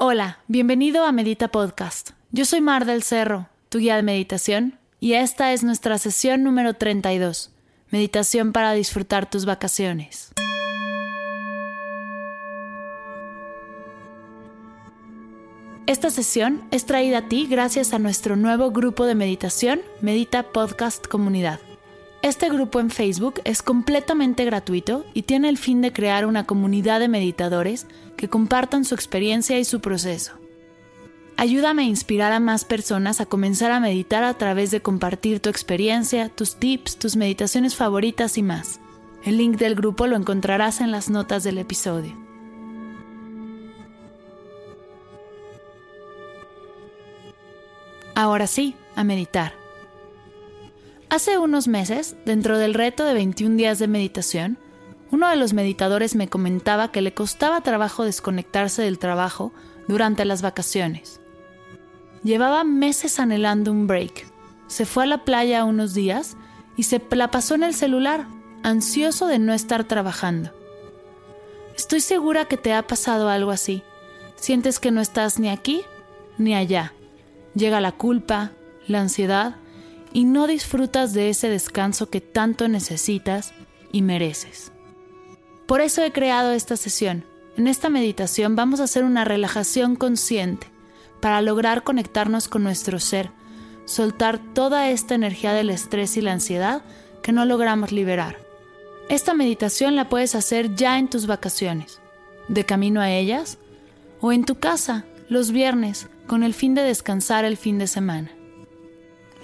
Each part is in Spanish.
Hola, bienvenido a Medita Podcast. Yo soy Mar del Cerro, tu guía de meditación, y esta es nuestra sesión número 32, Meditación para disfrutar tus vacaciones. Esta sesión es traída a ti gracias a nuestro nuevo grupo de meditación, Medita Podcast Comunidad. Este grupo en Facebook es completamente gratuito y tiene el fin de crear una comunidad de meditadores que compartan su experiencia y su proceso. Ayúdame a inspirar a más personas a comenzar a meditar a través de compartir tu experiencia, tus tips, tus meditaciones favoritas y más. El link del grupo lo encontrarás en las notas del episodio. Ahora sí, a meditar. Hace unos meses, dentro del reto de 21 días de meditación, uno de los meditadores me comentaba que le costaba trabajo desconectarse del trabajo durante las vacaciones. Llevaba meses anhelando un break. Se fue a la playa unos días y se la pasó en el celular, ansioso de no estar trabajando. Estoy segura que te ha pasado algo así. Sientes que no estás ni aquí ni allá llega la culpa, la ansiedad y no disfrutas de ese descanso que tanto necesitas y mereces. Por eso he creado esta sesión. En esta meditación vamos a hacer una relajación consciente para lograr conectarnos con nuestro ser, soltar toda esta energía del estrés y la ansiedad que no logramos liberar. Esta meditación la puedes hacer ya en tus vacaciones, de camino a ellas, o en tu casa, los viernes, con el fin de descansar el fin de semana.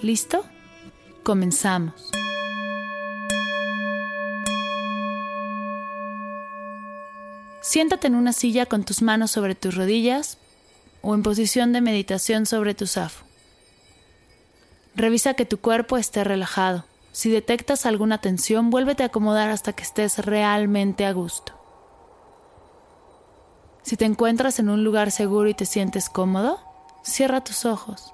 ¿Listo? Comenzamos. Siéntate en una silla con tus manos sobre tus rodillas o en posición de meditación sobre tu zafo. Revisa que tu cuerpo esté relajado. Si detectas alguna tensión, vuélvete a acomodar hasta que estés realmente a gusto. Si te encuentras en un lugar seguro y te sientes cómodo, Cierra tus ojos.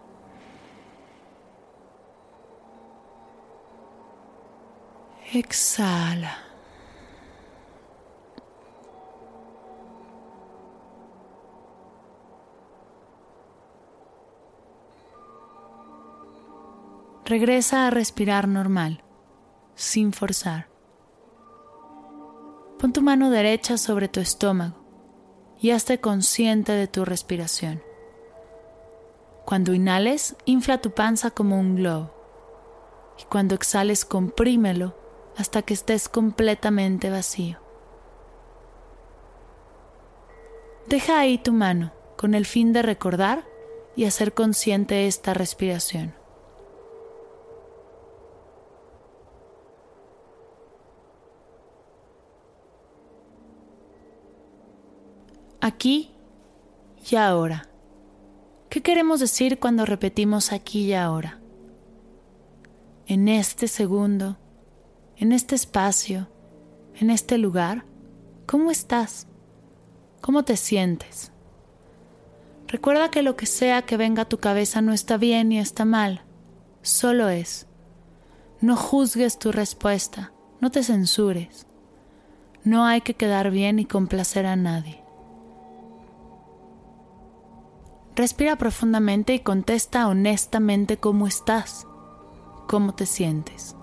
Exhala. Regresa a respirar normal, sin forzar. Pon tu mano derecha sobre tu estómago y hazte consciente de tu respiración. Cuando inhales, infla tu panza como un globo y cuando exhales, comprímelo hasta que estés completamente vacío. Deja ahí tu mano con el fin de recordar y hacer consciente esta respiración. aquí y ahora. ¿Qué queremos decir cuando repetimos aquí y ahora? En este segundo, en este espacio, en este lugar, ¿cómo estás? ¿Cómo te sientes? Recuerda que lo que sea que venga a tu cabeza no está bien ni está mal, solo es. No juzgues tu respuesta, no te censures. No hay que quedar bien y complacer a nadie. Respira profundamente y contesta honestamente cómo estás, cómo te sientes.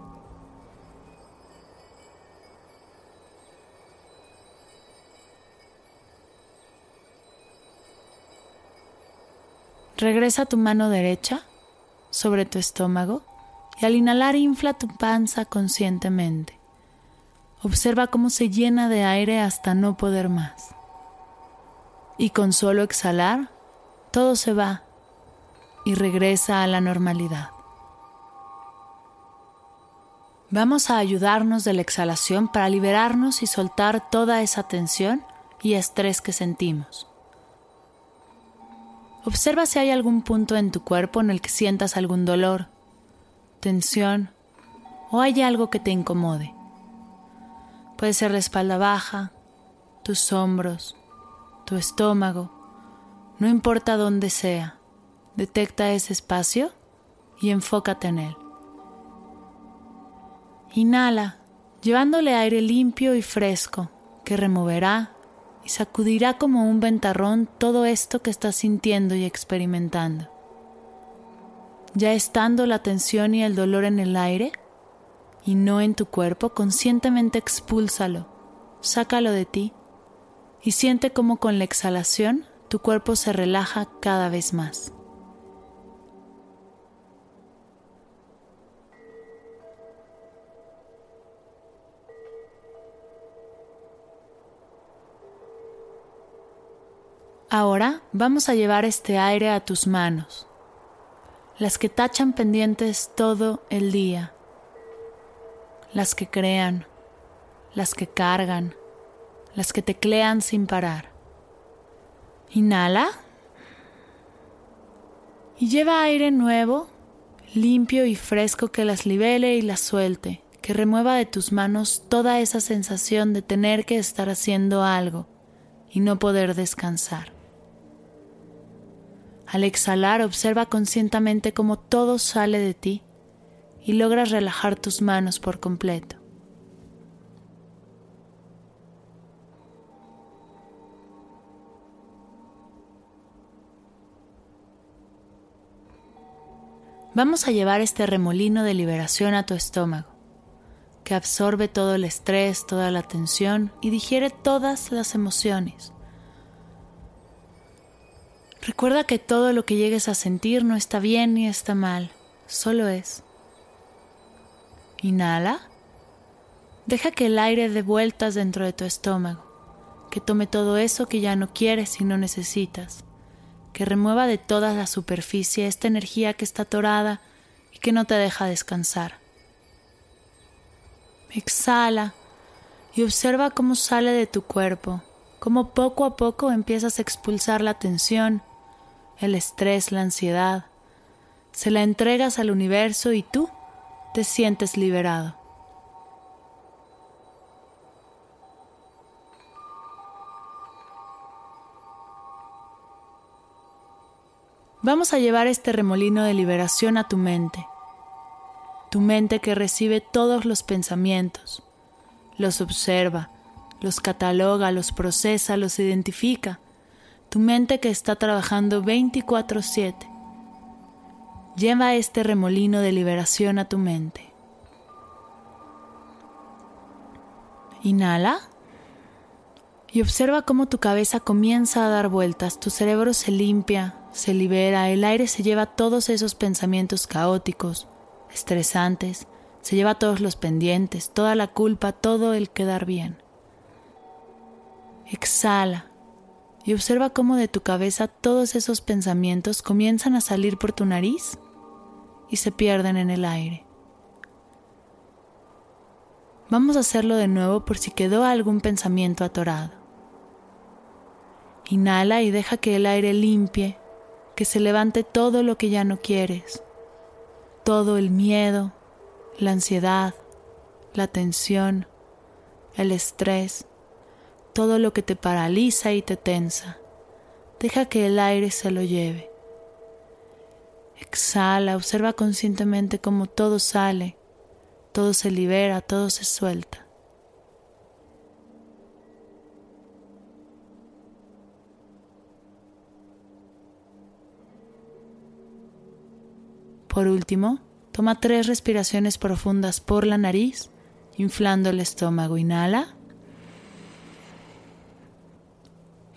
Regresa tu mano derecha sobre tu estómago y al inhalar infla tu panza conscientemente. Observa cómo se llena de aire hasta no poder más. Y con solo exhalar, todo se va y regresa a la normalidad. Vamos a ayudarnos de la exhalación para liberarnos y soltar toda esa tensión y estrés que sentimos. Observa si hay algún punto en tu cuerpo en el que sientas algún dolor, tensión o hay algo que te incomode. Puede ser la espalda baja, tus hombros, tu estómago, no importa dónde sea, detecta ese espacio y enfócate en él. Inhala, llevándole aire limpio y fresco que removerá y sacudirá como un ventarrón todo esto que estás sintiendo y experimentando. Ya estando la tensión y el dolor en el aire y no en tu cuerpo, conscientemente expúlsalo, sácalo de ti y siente como con la exhalación tu cuerpo se relaja cada vez más. Ahora vamos a llevar este aire a tus manos, las que tachan pendientes todo el día, las que crean, las que cargan, las que teclean sin parar. Inhala y lleva aire nuevo, limpio y fresco que las libere y las suelte, que remueva de tus manos toda esa sensación de tener que estar haciendo algo y no poder descansar. Al exhalar, observa conscientemente cómo todo sale de ti y logras relajar tus manos por completo. Vamos a llevar este remolino de liberación a tu estómago, que absorbe todo el estrés, toda la tensión y digiere todas las emociones Recuerda que todo lo que llegues a sentir no está bien ni está mal, solo es. Inhala. Deja que el aire dé vueltas dentro de tu estómago, que tome todo eso que ya no quieres y no necesitas, que remueva de toda la superficie esta energía que está atorada y que no te deja descansar. Exhala y observa cómo sale de tu cuerpo, cómo poco a poco empiezas a expulsar la tensión, el estrés, la ansiedad. Se la entregas al universo y tú te sientes liberado. Vamos a llevar este remolino de liberación a tu mente, tu mente que recibe todos los pensamientos, los observa, los cataloga, los procesa, los identifica tu mente que está trabajando 24/7. Lleva este remolino de liberación a tu mente. Inhala y observa cómo tu cabeza comienza a dar vueltas, tu cerebro se limpia, se libera, el aire se lleva todos esos pensamientos caóticos, estresantes, se lleva todos los pendientes, toda la culpa, todo el quedar bien. Exhala y observa cómo de tu cabeza todos esos pensamientos comienzan a salir por tu nariz y se pierden en el aire. Vamos a hacerlo de nuevo por si quedó algún pensamiento atorado. Inhala y deja que el aire limpie, que se levante todo lo que ya no quieres, todo el miedo, la ansiedad, la tensión, el estrés, todo lo que te paraliza y te tensa. Deja que el aire se lo lleve. Exhala, observa conscientemente cómo todo sale, todo se libera, todo se suelta. Por último, toma tres respiraciones profundas por la nariz, inflando el estómago. Inhala.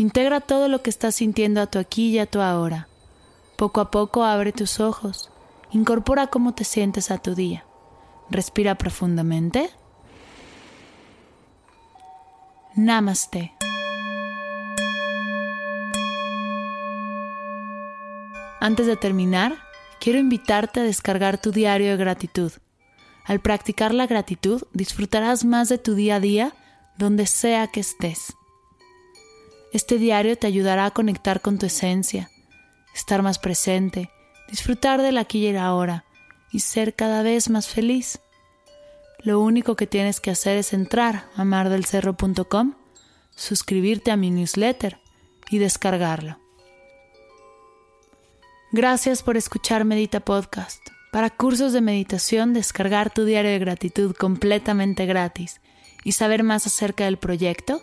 Integra todo lo que estás sintiendo a tu aquí y a tu ahora. Poco a poco abre tus ojos. Incorpora cómo te sientes a tu día. Respira profundamente. Namaste. Antes de terminar, quiero invitarte a descargar tu diario de gratitud. Al practicar la gratitud, disfrutarás más de tu día a día donde sea que estés. Este diario te ayudará a conectar con tu esencia, estar más presente, disfrutar del aquí y el ahora y ser cada vez más feliz. Lo único que tienes que hacer es entrar a mardelcerro.com, suscribirte a mi newsletter y descargarlo. Gracias por escuchar Medita Podcast. Para cursos de meditación, descargar tu diario de gratitud completamente gratis y saber más acerca del proyecto,